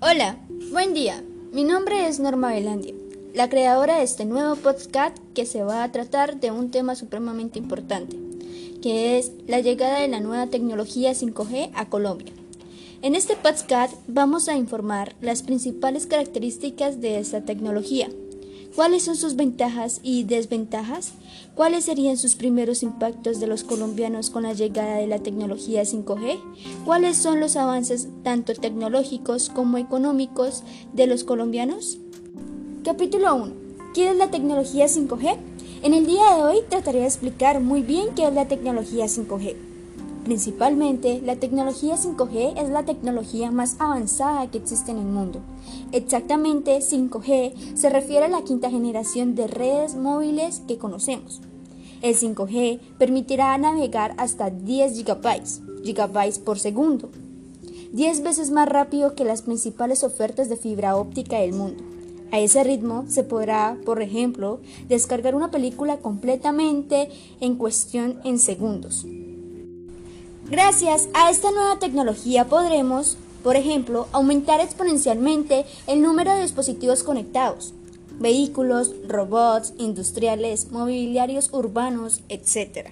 Hola, buen día. Mi nombre es Norma Belandia, la creadora de este nuevo podcast que se va a tratar de un tema supremamente importante, que es la llegada de la nueva tecnología 5G a Colombia. En este podcast vamos a informar las principales características de esta tecnología ¿Cuáles son sus ventajas y desventajas? ¿Cuáles serían sus primeros impactos de los colombianos con la llegada de la tecnología 5G? ¿Cuáles son los avances tanto tecnológicos como económicos de los colombianos? Capítulo 1. ¿Qué es la tecnología 5G? En el día de hoy trataré de explicar muy bien qué es la tecnología 5G. Principalmente, la tecnología 5G es la tecnología más avanzada que existe en el mundo. Exactamente, 5G se refiere a la quinta generación de redes móviles que conocemos. El 5G permitirá navegar hasta 10 GB, gigabytes por segundo, 10 veces más rápido que las principales ofertas de fibra óptica del mundo. A ese ritmo se podrá, por ejemplo, descargar una película completamente en cuestión en segundos. Gracias a esta nueva tecnología podremos, por ejemplo, aumentar exponencialmente el número de dispositivos conectados, vehículos, robots, industriales, mobiliarios urbanos, etc.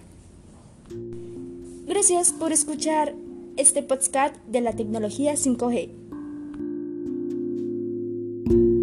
Gracias por escuchar este podcast de la tecnología 5G.